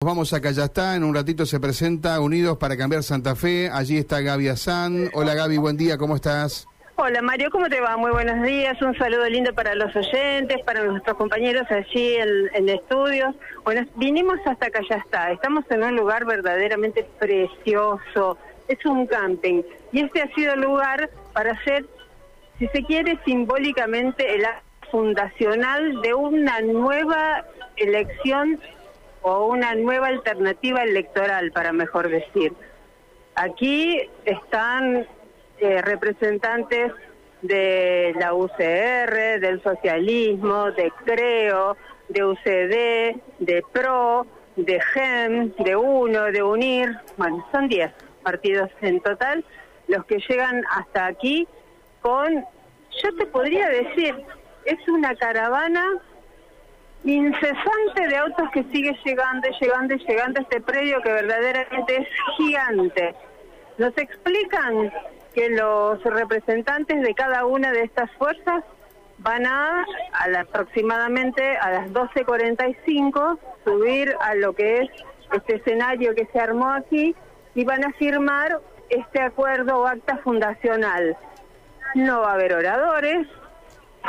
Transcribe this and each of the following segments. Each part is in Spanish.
Vamos a Callastá, en un ratito se presenta Unidos para Cambiar Santa Fe, allí está Gaby Azán. Hola Gaby, buen día, ¿cómo estás? Hola Mario, ¿cómo te va? Muy buenos días, un saludo lindo para los oyentes, para nuestros compañeros allí en, en estudios. Bueno, vinimos hasta Callastá, estamos en un lugar verdaderamente precioso, es un camping y este ha sido el lugar para hacer, si se quiere, simbólicamente el acto fundacional de una nueva elección o una nueva alternativa electoral, para mejor decir. Aquí están eh, representantes de la UCR, del socialismo, de CREO, de UCD, de PRO, de GEM, de UNO, de UNIR, bueno, son 10 partidos en total los que llegan hasta aquí con, yo te podría decir, es una caravana incesante de autos que sigue llegando y llegando y llegando a este predio que verdaderamente es gigante. Nos explican que los representantes de cada una de estas fuerzas van a, a aproximadamente a las 12.45 subir a lo que es este escenario que se armó aquí y van a firmar este acuerdo o acta fundacional. No va a haber oradores,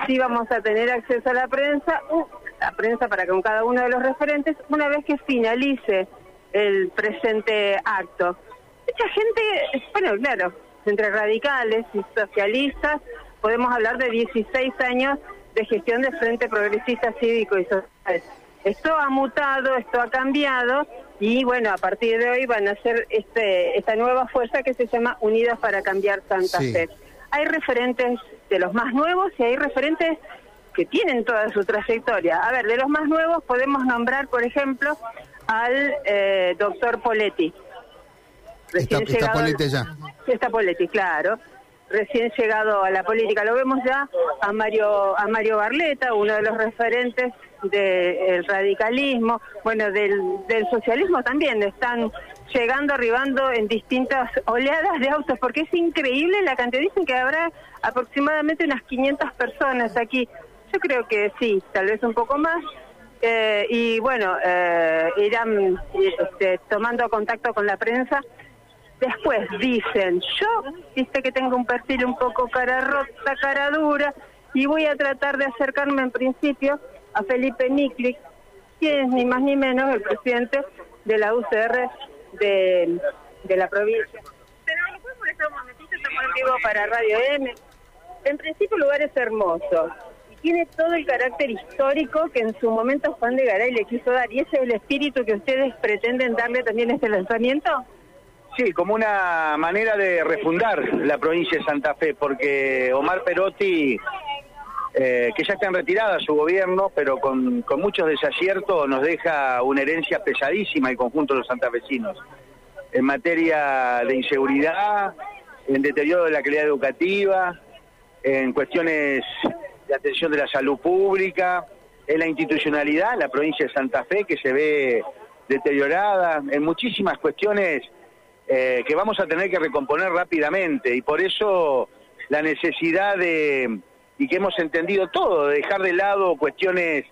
sí vamos a tener acceso a la prensa, uh, la prensa para con cada uno de los referentes, una vez que finalice el presente acto. Mucha gente, bueno, claro, entre radicales y socialistas, podemos hablar de 16 años de gestión de Frente Progresista Cívico y Social. Esto ha mutado, esto ha cambiado y bueno, a partir de hoy van a ser este, esta nueva fuerza que se llama Unidos para Cambiar Santa Fe. Hay referentes de los más nuevos y hay referentes que tienen toda su trayectoria. A ver, de los más nuevos podemos nombrar, por ejemplo, al eh, doctor Poletti. Recién está, está Poletti ya. Está Poletti, claro. Recién llegado a la política. Lo vemos ya a Mario, a Mario Barleta, uno de los referentes del radicalismo, bueno, del, del socialismo también. Están llegando, arribando en distintas oleadas de autos, porque es increíble la cantidad. Dicen que habrá aproximadamente unas 500 personas aquí. Yo creo que sí, tal vez un poco más. Eh, y bueno, eh, irán este, tomando contacto con la prensa. Después dicen, yo, viste que tengo un perfil un poco cara rota, cara dura, y voy a tratar de acercarme en principio a Felipe Niklik, quien es ni más ni menos el presidente de la UCR de, de la provincia. Pero ¿lo podemos molestar un momentito? Estamos en vivo para Radio M. En principio el lugar es hermoso tiene todo el carácter histórico que en su momento Juan de Garay le quiso dar. ¿Y ese es el espíritu que ustedes pretenden darle también a este lanzamiento? Sí, como una manera de refundar la provincia de Santa Fe, porque Omar Perotti, eh, que ya está en retirada su gobierno, pero con, con muchos desaciertos, nos deja una herencia pesadísima al conjunto de los santafesinos. En materia de inseguridad, en deterioro de la calidad educativa, en cuestiones de atención de la salud pública, en la institucionalidad, la provincia de Santa Fe que se ve deteriorada, en muchísimas cuestiones eh, que vamos a tener que recomponer rápidamente y por eso la necesidad de, y que hemos entendido todo, de dejar de lado cuestiones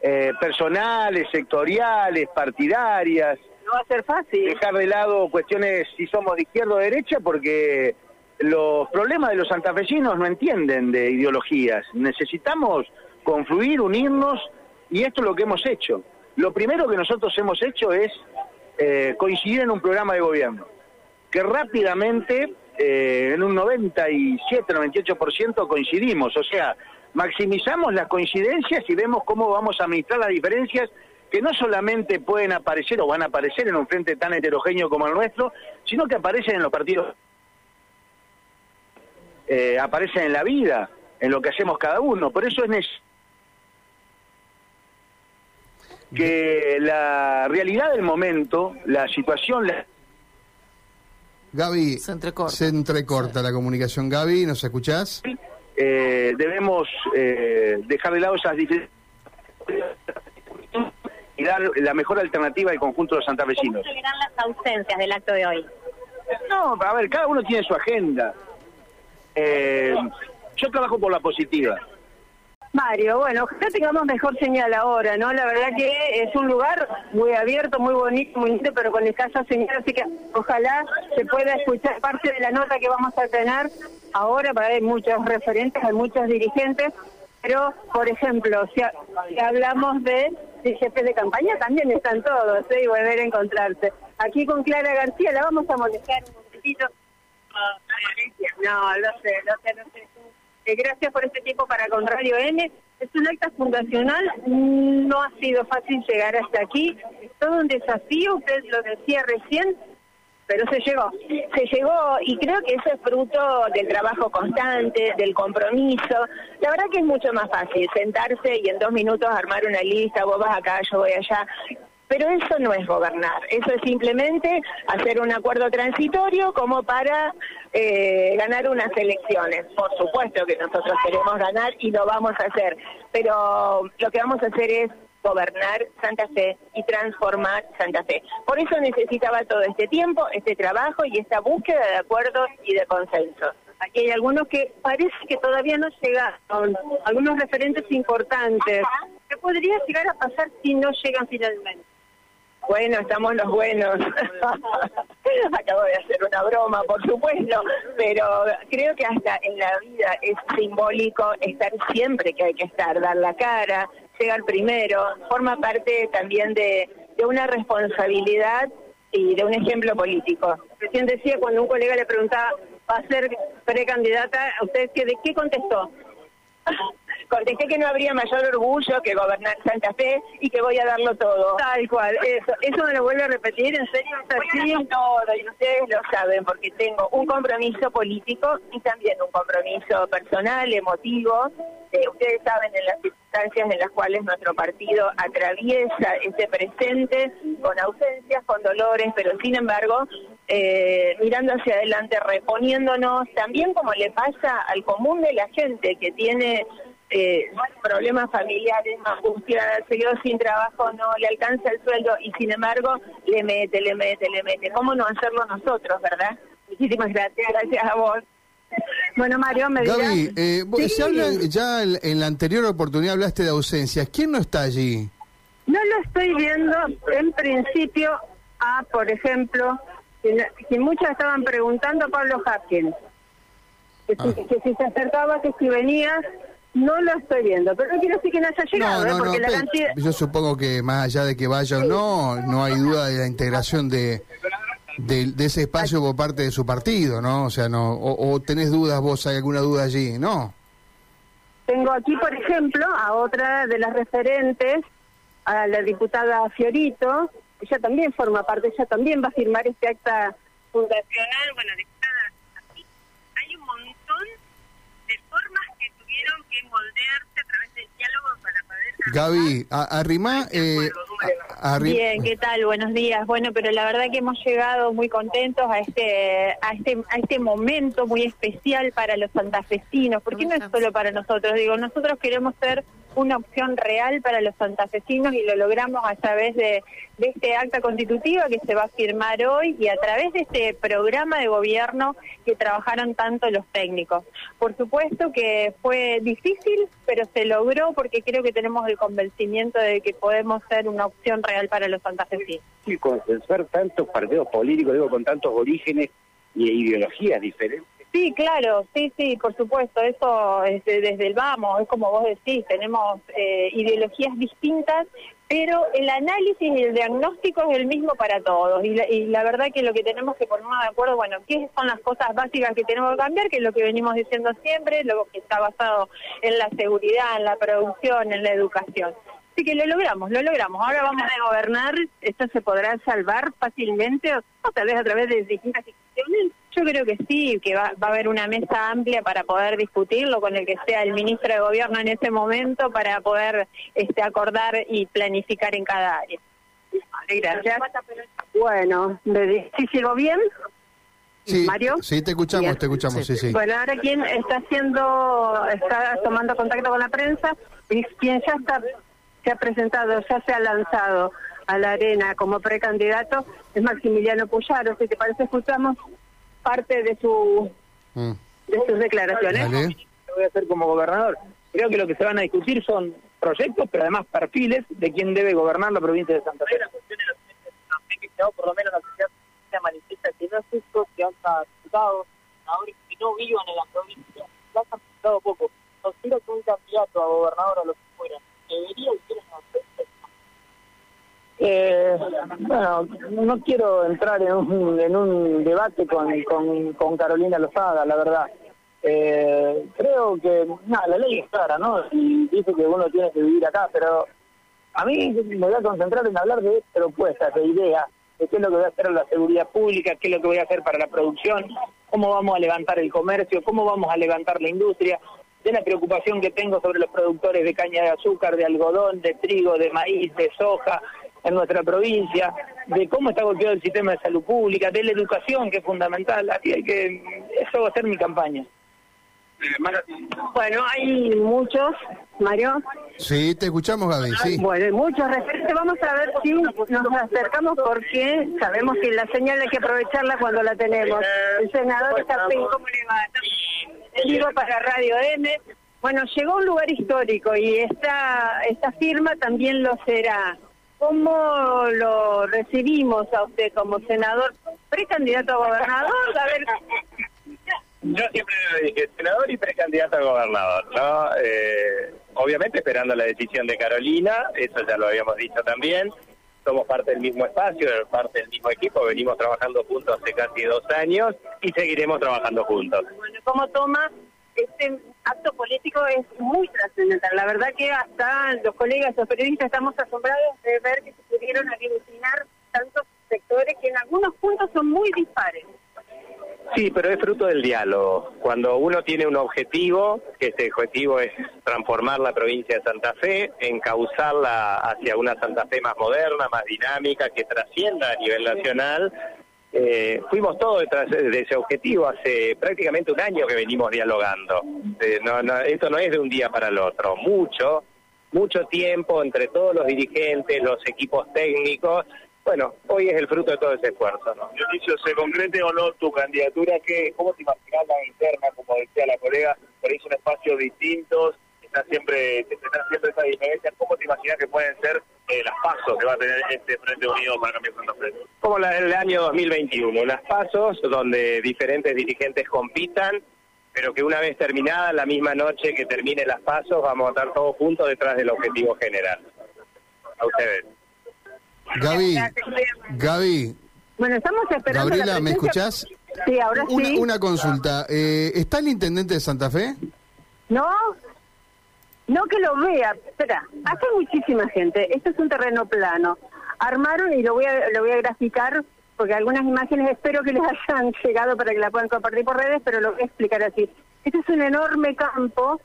eh, personales, sectoriales, partidarias. No va a ser fácil. Dejar de lado cuestiones si somos de izquierda o derecha porque los problemas de los santafesinos no entienden de ideologías. Necesitamos confluir, unirnos, y esto es lo que hemos hecho. Lo primero que nosotros hemos hecho es eh, coincidir en un programa de gobierno, que rápidamente, eh, en un 97-98% coincidimos, o sea, maximizamos las coincidencias y vemos cómo vamos a administrar las diferencias que no solamente pueden aparecer o van a aparecer en un frente tan heterogéneo como el nuestro, sino que aparecen en los partidos eh, aparecen en la vida, en lo que hacemos cada uno. Por eso es necesario que la realidad del momento, la situación... La... Gaby, se entrecorta. la comunicación. Gaby, ¿nos escuchás? Eh, debemos eh, dejar de lado esas diferencias y dar la mejor alternativa al conjunto de los santafesinos. ¿Cómo serán las ausencias del acto de hoy? No, a ver, cada uno tiene su agenda. Eh, yo trabajo por la positiva. Mario, bueno, ojalá tengamos mejor señal ahora, ¿no? La verdad que es un lugar muy abierto, muy bonito, muy lindo, pero con escasa señal, así que ojalá se pueda escuchar parte de la nota que vamos a tener ahora, para hay muchos referentes, hay muchos dirigentes, pero, por ejemplo, si, hablamos de, de jefes de campaña, también están todos, ¿eh? y volver a encontrarse. Aquí con Clara García la vamos a molestar un momentito. No, lo sé, sé, sé. Eh, gracias por este tiempo para con Radio N. Es un acta fundacional, no ha sido fácil llegar hasta aquí, es todo un desafío, usted lo decía recién, pero se llegó. Se llegó y creo que eso es fruto del trabajo constante, del compromiso. La verdad que es mucho más fácil sentarse y en dos minutos armar una lista, vos vas acá, yo voy allá. Pero eso no es gobernar, eso es simplemente hacer un acuerdo transitorio como para eh, ganar unas elecciones. Por supuesto que nosotros queremos ganar y lo vamos a hacer, pero lo que vamos a hacer es gobernar Santa Fe y transformar Santa Fe. Por eso necesitaba todo este tiempo, este trabajo y esta búsqueda de acuerdos y de consenso. Aquí hay algunos que parece que todavía no llegaron, algunos referentes importantes. ¿Qué podría llegar a pasar si no llegan finalmente? Bueno, estamos los buenos. Acabo de hacer una broma, por supuesto, pero creo que hasta en la vida es simbólico estar siempre que hay que estar, dar la cara, llegar primero, forma parte también de, de una responsabilidad y de un ejemplo político. Recién decía cuando un colega le preguntaba, ¿va a ser precandidata? ¿Usted qué, de qué contestó? Contesté que no habría mayor orgullo que gobernar Santa Fe y que voy a darlo todo. Tal cual, eso, eso me lo vuelve a repetir, en serio así. todo y ustedes lo saben porque tengo un compromiso político y también un compromiso personal, emotivo. Eh, ustedes saben en las circunstancias en las cuales nuestro partido atraviesa ese presente con ausencias, con dolores, pero sin embargo eh, mirando hacia adelante, reponiéndonos, también como le pasa al común de la gente que tiene eh, problemas familiares, angustia, se quedó sin trabajo, no le alcanza el sueldo y sin embargo le mete, le mete, le mete. ¿Cómo no hacerlo nosotros, verdad? Muchísimas gracias, gracias a vos. Bueno, Mario, me Gaby, eh, se habla, ya en la anterior oportunidad hablaste de ausencias. ¿Quién no está allí? No lo estoy viendo en principio a, por ejemplo, que, muchos estaban preguntando a Pablo Hapkins, que, ah. que si se acercaba, que si venía, no lo estoy viendo, pero no quiero decir que no haya llegado, ¿eh? porque la cantidad... Yo supongo que más allá de que vaya o no, no hay duda de la integración de, de, ese espacio por parte de su partido, ¿no? O sea, no o, tenés dudas vos, hay alguna duda allí, ¿no? Tengo aquí, por ejemplo, a otra de las referentes, a la diputada Fiorito, ella también forma parte, ella también va a firmar este acta fundacional, bueno, Gaby, arrima... Eh, Bien, ¿qué tal? Buenos días. Bueno, pero la verdad que hemos llegado muy contentos a este, a este, a este momento muy especial para los santafesinos, porque no es solo para nosotros, digo, nosotros queremos ser una opción real para los santafesinos y lo logramos a través de, este acta constitutiva que se va a firmar hoy y a través de este programa de gobierno que trabajaron tanto los técnicos. Por supuesto que fue difícil, pero se logró porque creo que tenemos el convencimiento de que podemos ser una opción real para los santafesinos. Y ser tantos partidos políticos, digo, con tantos orígenes y ideologías diferentes Sí, claro, sí, sí, por supuesto, eso es desde el vamos, es como vos decís, tenemos eh, ideologías distintas, pero el análisis y el diagnóstico es el mismo para todos. Y la, y la, verdad que lo que tenemos que ponernos de acuerdo, bueno, qué son las cosas básicas que tenemos que cambiar, que es lo que venimos diciendo siempre, lo que está basado en la seguridad, en la producción, en la educación. Así que lo logramos, lo logramos. Ahora vamos a gobernar, esto se podrá salvar fácilmente, o tal vez a través de distintas instituciones yo creo que sí, que va, va, a haber una mesa amplia para poder discutirlo con el que sea el ministro de Gobierno en ese momento para poder este, acordar y planificar en cada área. Gracias. Bueno, ¿sí llegó bien? Sí, Mario. Sí, te escuchamos, te escuchamos, sí. sí, Bueno, ahora quien está haciendo, está tomando contacto con la prensa, y quien ya está, se ha presentado, ya se ha lanzado a la arena como precandidato, es Maximiliano Puyaro. Si te parece, escuchamos parte de su mm. de sus declaraciones. Voy a hacer como gobernador. Creo que lo que se van a discutir son proyectos, pero además perfiles de quién debe gobernar la provincia de Santa Fe. por lo menos la sociedad se manifiesta que no es justo que haya diputados, senadores que no vivan en la provincia, ya han diputado poco. Considero que un candidato a gobernador o lo que fuera debería vivir en la provincia. Eh, bueno, no quiero entrar en un, en un debate con, con, Carolina Lozada, la verdad. Eh, creo que nada, la ley es clara, ¿no? Y dice que uno tiene que vivir acá, pero a mí me voy a concentrar en hablar de propuestas, de ideas, de qué es lo que voy a hacer en la seguridad pública, qué es lo que voy a hacer para la producción, cómo vamos a levantar el comercio, cómo vamos a levantar la industria, de la preocupación que tengo sobre los productores de caña de azúcar, de algodón, de trigo, de maíz, de soja en nuestra provincia, de cómo está golpeado el sistema de salud pública, de la educación que es fundamental. Así hay que eso va a ser mi campaña. Bueno, hay muchos, Mario. Sí, te escuchamos, Gaby, sí. Bueno, hay muchos referentes. Vamos a ver si nos acercamos porque sabemos que la señal hay que aprovecharla cuando la tenemos. El senador está ¿cómo le va? Digo para Radio M. Bueno, llegó a un lugar histórico y esta, esta firma también lo será. ¿Cómo lo recibimos a usted como senador, precandidato a gobernador? A ver, yo siempre dije senador y precandidato a gobernador, ¿no? Eh, obviamente esperando la decisión de Carolina, eso ya lo habíamos dicho también. Somos parte del mismo espacio, parte del mismo equipo, venimos trabajando juntos hace casi dos años y seguiremos trabajando juntos. Bueno, ¿cómo toma este acto político? Es muy trascendental. La verdad que hasta los colegas, los periodistas, estamos asombrados de ver que se pudieron aglutinar tantos sectores que en algunos puntos son muy dispares. Sí, pero es fruto del diálogo. Cuando uno tiene un objetivo, que ese objetivo es transformar la provincia de Santa Fe, encauzarla hacia una Santa Fe más moderna, más dinámica, que trascienda a nivel nacional, eh, fuimos todos detrás de ese objetivo. Hace prácticamente un año que venimos dialogando. Eh, no, no, esto no es de un día para el otro, mucho, mucho tiempo entre todos los dirigentes, los equipos técnicos, bueno, hoy es el fruto de todo ese esfuerzo. ¿no? Dionisio, ¿se concrete o no tu candidatura? ¿Qué, ¿Cómo te imaginas la interna, como decía la colega? Por ahí son espacios distintos, está siempre, está siempre esa diferencia. ¿Cómo te imaginas que pueden ser eh, las pasos que va a tener este Frente Unido para cambiar Santa Fe? Como la del año 2021, unas pasos donde diferentes dirigentes compitan, pero que una vez terminada, la misma noche que termine las pasos, vamos a estar todos juntos detrás del objetivo general. A ustedes. Gaby, Gaby. Bueno, estamos esperando. Gabriela, ¿me escuchás? Sí, ahora una, sí. Una consulta. Eh, ¿Está el intendente de Santa Fe? No, no que lo vea. Espera, hace muchísima gente. Esto es un terreno plano. Armaron y lo voy a, lo voy a graficar porque algunas imágenes espero que les hayan llegado para que la puedan compartir por redes, pero lo voy a explicar así. Este es un enorme campo,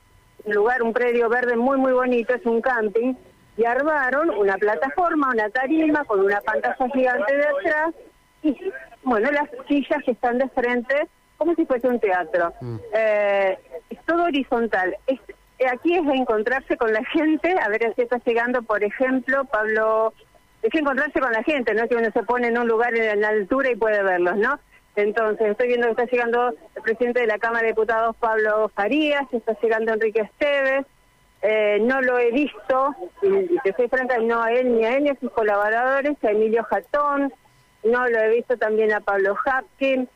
un lugar, un predio verde muy, muy bonito, es un camping, y armaron una plataforma, una tarima con una pantalla gigante de atrás y, bueno, las sillas que están de frente como si fuese un teatro. Eh, es todo horizontal. Es, aquí es encontrarse con la gente, a ver si está llegando, por ejemplo, Pablo, es encontrarse con la gente, no es que uno se pone en un lugar en la altura y puede verlos, ¿no? Entonces, estoy viendo que está llegando el presidente de la Cámara de Diputados, Pablo Farías, está llegando Enrique Esteves, eh, no lo he visto, y te soy franca, no a él ni a él ni a sus colaboradores, a Emilio Jatón, no lo he visto también a Pablo Hapkin,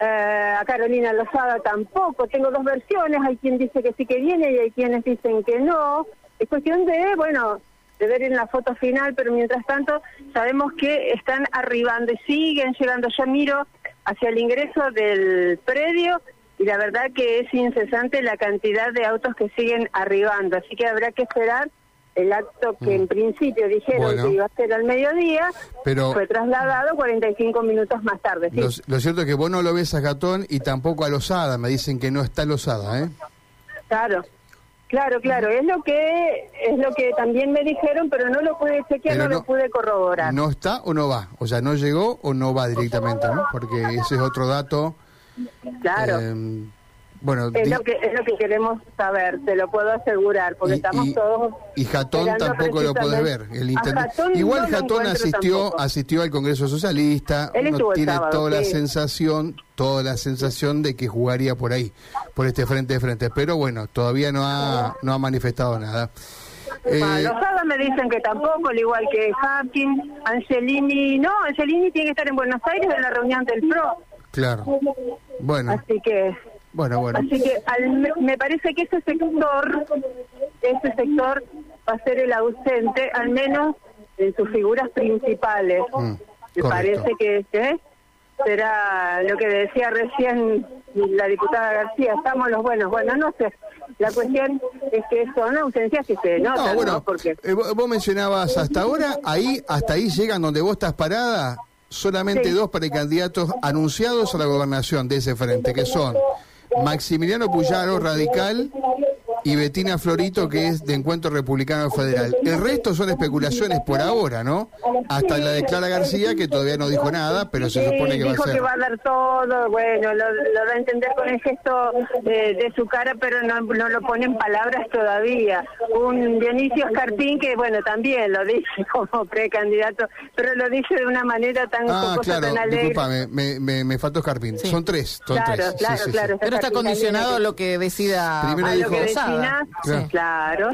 eh, a Carolina Lozada tampoco, tengo dos versiones, hay quien dice que sí que viene y hay quienes dicen que no, es cuestión de, bueno, de ver en la foto final, pero mientras tanto sabemos que están arribando y siguen llegando, ya miro hacia el ingreso del predio y la verdad que es incesante la cantidad de autos que siguen arribando, así que habrá que esperar el acto que en principio dijeron Bueno. que iba a ser al mediodía, Pero- fue trasladado 45 minutos más tarde. Sí. Lo, lo cierto es que vos no lo ves a Gatón y tampoco a Lozada. Me dicen que no está Lozada, ¿eh? Claro, claro, claro, es lo que es lo que también me dijeron, pero no lo pude chequear, Pero no, lo pude corroborar. ¿No está o no va? O sea, no llegó o no va directamente, ¿no? Porque ese es otro dato. claro. eh, Bueno, Es di- lo, que, es lo que queremos saber, te lo puedo asegurar, porque Y- estamos y- todos... y Jatón tampoco lo podés ver. El A intendente- Jatón Igual no Jatón asistió, tampoco. asistió al Congreso Socialista. Él Uno tiene sábado, toda la sí. sensación, toda la sensación de que jugaría por ahí, por este frente de frente. Pero bueno, todavía no ha, no ha manifestado nada. Eh, los sábados me dicen que tampoco, al igual que Hapkin, Angelini, no, Angelini tiene que estar en Buenos Aires en la reunión del PRO, claro. Bueno, así que bueno, bueno. Así que al- me- parece que ese sector, ese sector va a ser el ausente, al menos en sus figuras principales. Mm, me correcto. parece que ¿eh? será lo que decía recién la diputada García, estamos los buenos. Bueno, no sé. La cuestión es que son ausencias que se notan, No, ¿no? bueno, Porque eh, vos vos mencionabas hasta ahora, ahí hasta ahí llegan donde vos estás parada, solamente Sí. dos precandidatos anunciados a la gobernación de ese frente, que son Maximiliano Puyaro, radical, y Betina Florito, que es de Encuentro Republicano Federal. El resto son especulaciones por ahora, ¿no? Hasta la de Clara García, que todavía no dijo nada, pero se supone que va a dijo ser. que va a dar todo, bueno, lo, lo da a entender con el gesto de, de su cara, pero no, no lo pone en palabras todavía. Un Dionisio Escartín que, bueno, también lo dice como precandidato, pero lo dice de una manera tan Ah, jocosa, claro, tan alegre. disculpame, me, me, me faltó Escarpín. Sí. Son tres, son Claro, tres. Sí, claro, sí, sí. claro. Pero está Escartín condicionado a lo que decida Primero A lo dijo- Sí. claro.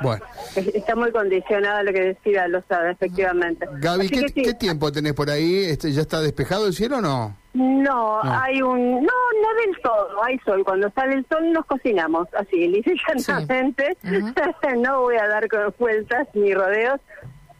Bueno. Está muy condicionado a lo que decida Lozada, efectivamente. Gaby, ¿qué, que sí. qué tiempo tenés por ahí? Este, ¿Ya está despejado el cielo o no? No, No. hay un... No, no del todo, hay sol. Cuando sale el sol nos cocinamos, así, lisa y llanamente. no voy a dar vueltas ni rodeos.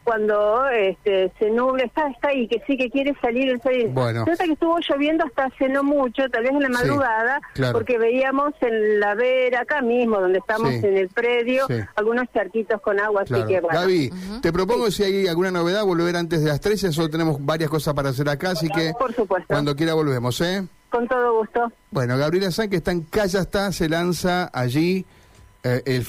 Cuando este, se nubla, está, está ahí, que sí que quiere salir el sol. Bueno. Nota que estuvo lloviendo hasta hace no mucho, tal vez en la Sí, madrugada, claro. porque veíamos en la vera, acá mismo, donde estamos Sí. en el predio, Sí. algunos charquitos con agua, Claro. así que bueno. Gaby, te propongo si hay alguna novedad volver antes de las 13, solo tenemos varias cosas para hacer acá, así que Por supuesto, cuando quiera volvemos, ¿eh? con todo gusto. Bueno, Gabriela San, que está en Calle está, se lanza allí eh, el